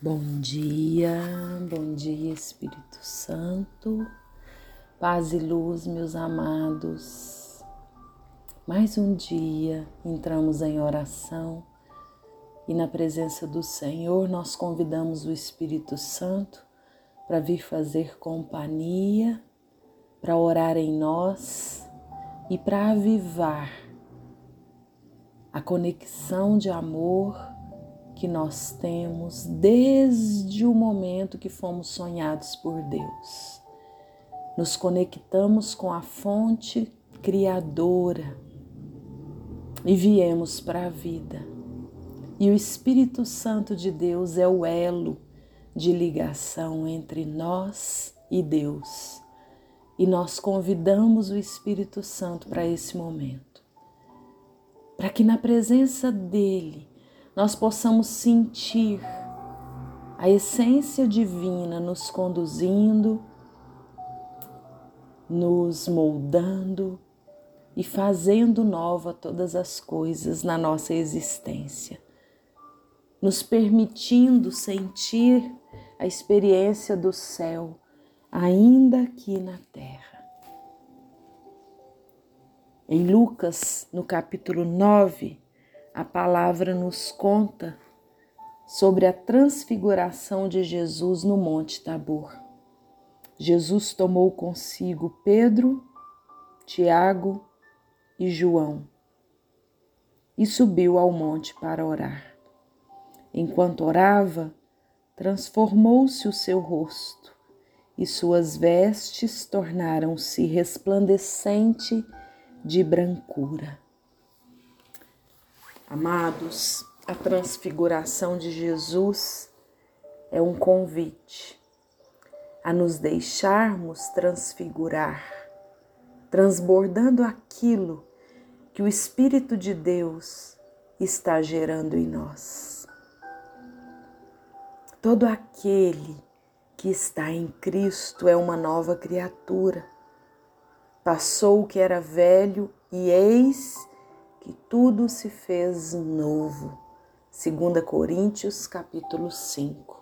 Bom dia, bom dia Espírito Santo, paz e luz, meus amados. Mais um dia entramos em oração e na presença do Senhor nós convidamos o Espírito Santo para vir fazer companhia, para orar em nós e para avivar a conexão de amor que nós temos desde o momento que fomos sonhados por Deus. Nos conectamos com a fonte criadora e viemos para a vida. E o Espírito Santo de Deus é o elo de ligação entre nós e Deus. E nós convidamos o Espírito Santo para esse momento, para que na presença dele nós possamos sentir a essência divina nos conduzindo, nos moldando e fazendo nova todas as coisas na nossa existência, nos permitindo sentir a experiência do céu ainda aqui na terra. Em Lucas, no capítulo 9, a palavra nos conta sobre a transfiguração de Jesus no Monte Tabor. Jesus tomou consigo Pedro, Tiago e João e subiu ao monte para orar. Enquanto orava, transformou-se o seu rosto e suas vestes tornaram-se resplandecente de brancura. Amados, a transfiguração de Jesus é um convite a nos deixarmos transfigurar, transbordando aquilo que o Espírito de Deus está gerando em nós. Todo aquele que está em Cristo é uma nova criatura. Passou o que era velho e eis que tudo se fez novo. 2 Coríntios capítulo 5.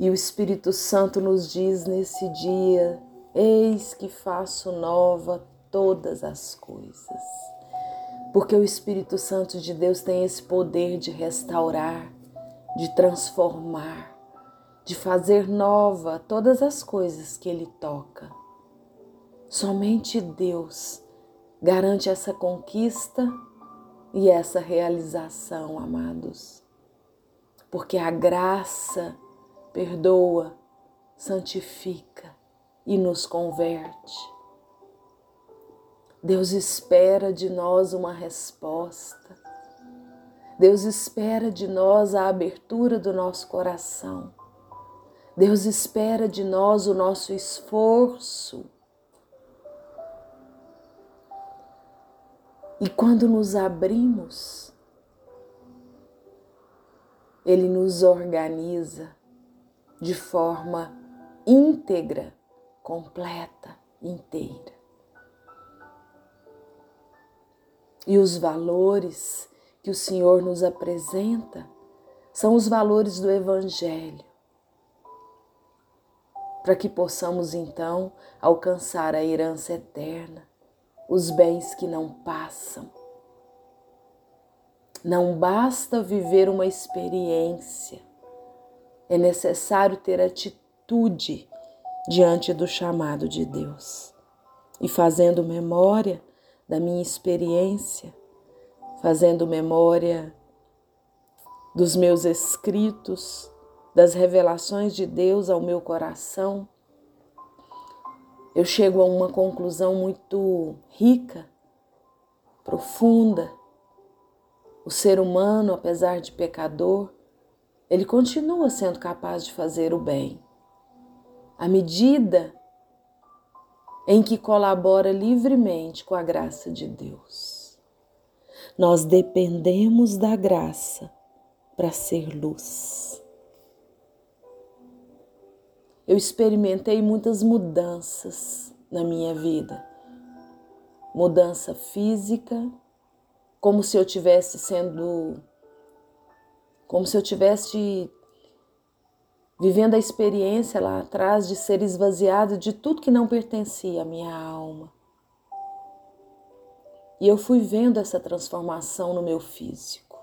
E o Espírito Santo nos diz nesse dia: Eis que faço nova todas as coisas. Porque o Espírito Santo de Deus tem esse poder de restaurar, de transformar, de fazer nova todas as coisas que ele toca. Somente Deus garante essa conquista e essa realização, amados. Porque a graça perdoa, santifica e nos converte. Deus espera de nós uma resposta. Deus espera de nós a abertura do nosso coração. Deus espera de nós o nosso esforço E quando nos abrimos, Ele nos organiza de forma íntegra, completa, inteira. E os valores que o Senhor nos apresenta são os valores do Evangelho, para que possamos então alcançar a herança eterna os bens que não passam. Não basta viver uma experiência, é necessário ter atitude diante do chamado de Deus. E fazendo memória da minha experiência, fazendo memória dos meus escritos, das revelações de Deus ao meu coração, eu chego a uma conclusão muito rica, profunda. O ser humano, apesar de pecador, ele continua sendo capaz de fazer o bem. À medida em que colabora livremente com a graça de Deus. Nós dependemos da graça para ser luz eu experimentei muitas mudanças na minha vida. Mudança física, como se eu tivesse sendo como se eu tivesse vivendo a experiência lá atrás de ser esvaziado de tudo que não pertencia à minha alma. E eu fui vendo essa transformação no meu físico.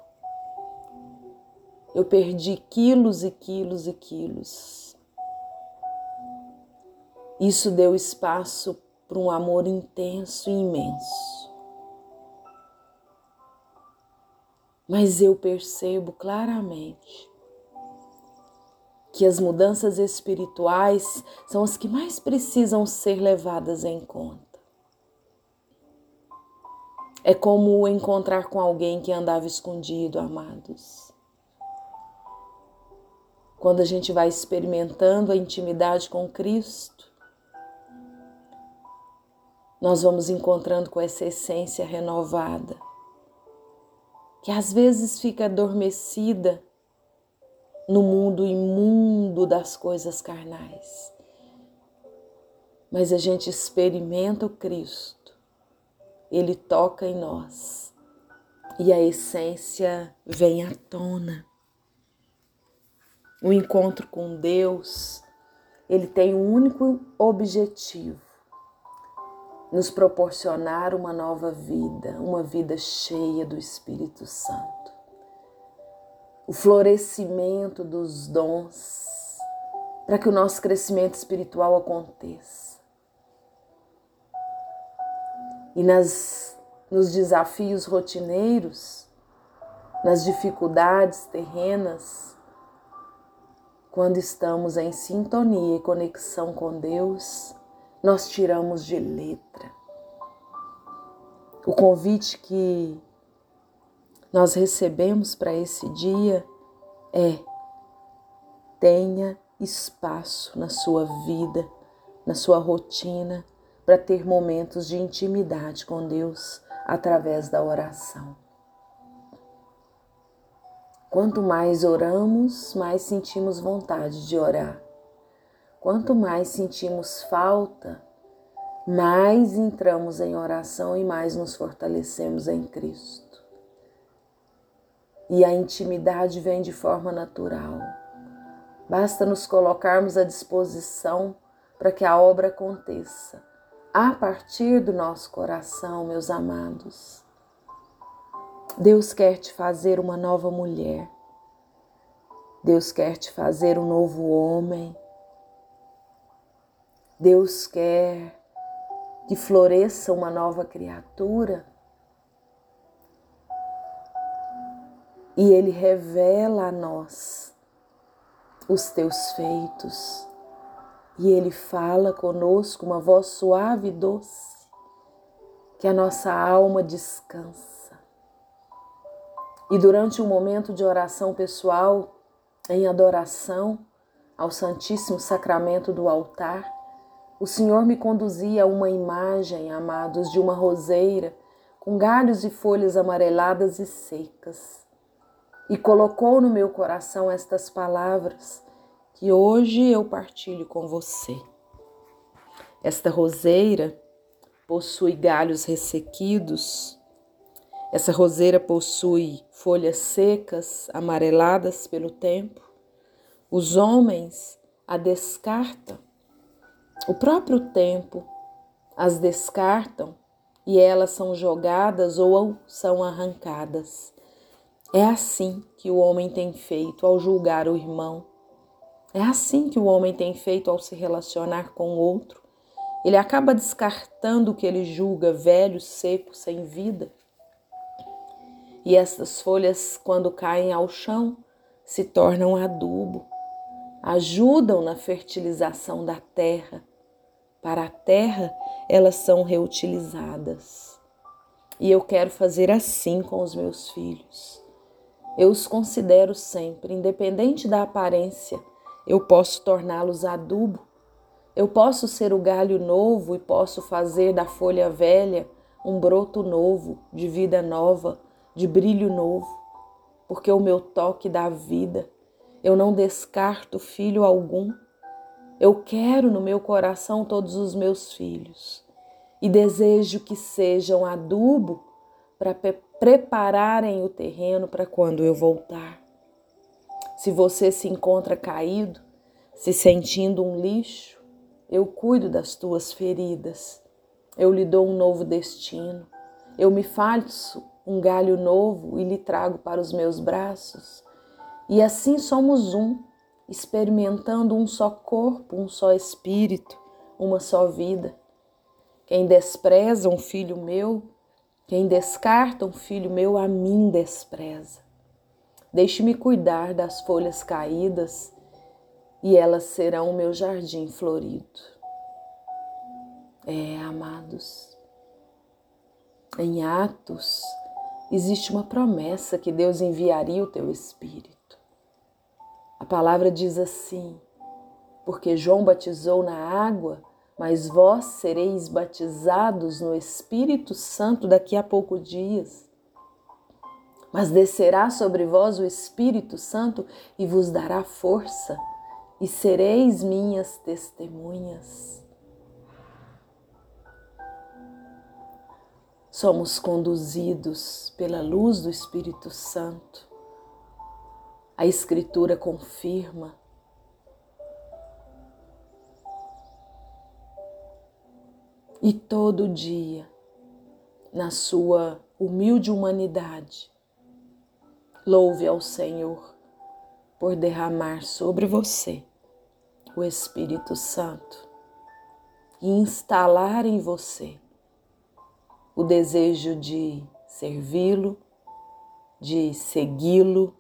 Eu perdi quilos e quilos e quilos. Isso deu espaço para um amor intenso e imenso. Mas eu percebo claramente que as mudanças espirituais são as que mais precisam ser levadas em conta. É como encontrar com alguém que andava escondido, amados. Quando a gente vai experimentando a intimidade com Cristo, nós vamos encontrando com essa essência renovada, que às vezes fica adormecida no mundo imundo das coisas carnais. Mas a gente experimenta o Cristo, ele toca em nós e a essência vem à tona. O encontro com Deus, ele tem um único objetivo: nos proporcionar uma nova vida, uma vida cheia do Espírito Santo o florescimento dos dons, para que o nosso crescimento espiritual aconteça. E nas, nos desafios rotineiros, nas dificuldades terrenas, quando estamos em sintonia e conexão com Deus, nós tiramos de letra. O convite que nós recebemos para esse dia é: tenha espaço na sua vida, na sua rotina, para ter momentos de intimidade com Deus através da oração. Quanto mais oramos, mais sentimos vontade de orar. Quanto mais sentimos falta, mais entramos em oração e mais nos fortalecemos em Cristo e a intimidade vem de forma natural. Basta nos colocarmos à disposição para que a obra aconteça a partir do nosso coração, meus amados. Deus quer te fazer uma nova mulher. Deus quer te fazer um novo homem. Deus quer que floresça uma nova criatura. e Ele revela a nós os teus feitos. E Ele fala conosco uma voz suave e doce, que a nossa alma descansa. E durante um momento de oração pessoal, em adoração ao Santíssimo Sacramento do altar, o Senhor me conduzia a uma imagem, amados, de uma roseira com galhos e folhas amareladas e secas e colocou no meu coração estas palavras que hoje eu partilho com você. Esta roseira possui galhos ressequidos, essa roseira possui folhas secas, amareladas pelo tempo. Os homens a descartam. O próprio tempo as descartam e elas são jogadas ou são arrancadas. É assim que o homem tem feito ao julgar o irmão. É assim que o homem tem feito ao se relacionar com o outro. Ele acaba descartando o que ele julga velho, seco, sem vida. E estas folhas, quando caem ao chão, se tornam adubo, ajudam na fertilização da terra. Para a terra, elas são reutilizadas. E eu quero fazer assim com os meus filhos. Eu os considero sempre, independente da aparência, eu posso torná-los adubo. Eu posso ser o galho novo e posso fazer da folha velha um broto novo, de vida nova, de brilho novo, porque o meu toque dá vida. Eu não descarto filho algum. Eu quero no meu coração todos os meus filhos e desejo que sejam adubo para prepararem o terreno para quando eu voltar. Se você se encontra caído, se sentindo um lixo, eu cuido das tuas feridas. Eu lhe dou um novo destino. Eu me faço um galho novo e lhe trago para os meus braços. E assim somos um, experimentando um só corpo, um só espírito, uma só vida. Quem despreza um filho meu, quem descarta um filho meu, a mim despreza. Deixe-me cuidar das folhas caídas e elas serão o meu jardim florido. É, amados, em Atos existe uma promessa que Deus enviaria o teu espírito. Palavra diz assim: porque João batizou na água, mas vós sereis batizados no Espírito Santo daqui a poucos dias. Mas descerá sobre vós o Espírito Santo e vos dará força, e sereis minhas testemunhas. Somos conduzidos pela luz do Espírito Santo. A Escritura confirma. E todo dia, na sua humilde humanidade, louve ao Senhor por derramar sobre você o Espírito Santo e instalar em você o desejo de servi-lo, de segui-lo,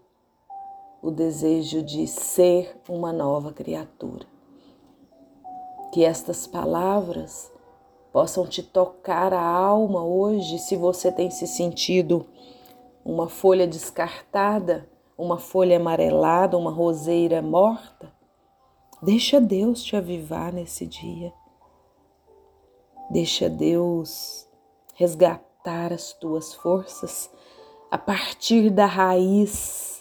o desejo de ser uma nova criatura. Que estas palavras possam te tocar a alma hoje, se você tem se sentido uma folha descartada, uma folha amarelada, uma roseira morta. Deixa Deus te avivar nesse dia. Deixa Deus resgatar as tuas forças a partir da raiz,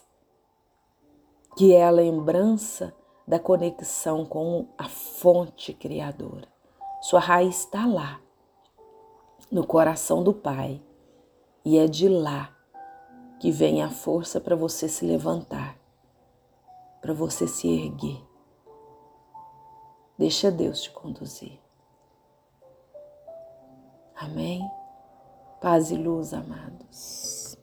que é a lembrança da conexão com a fonte criadora. Sua raiz está lá, no coração do Pai, e é de lá que vem a força para você se levantar, para você se erguer. Deixa Deus te conduzir. Amém? Paz e luz, amados.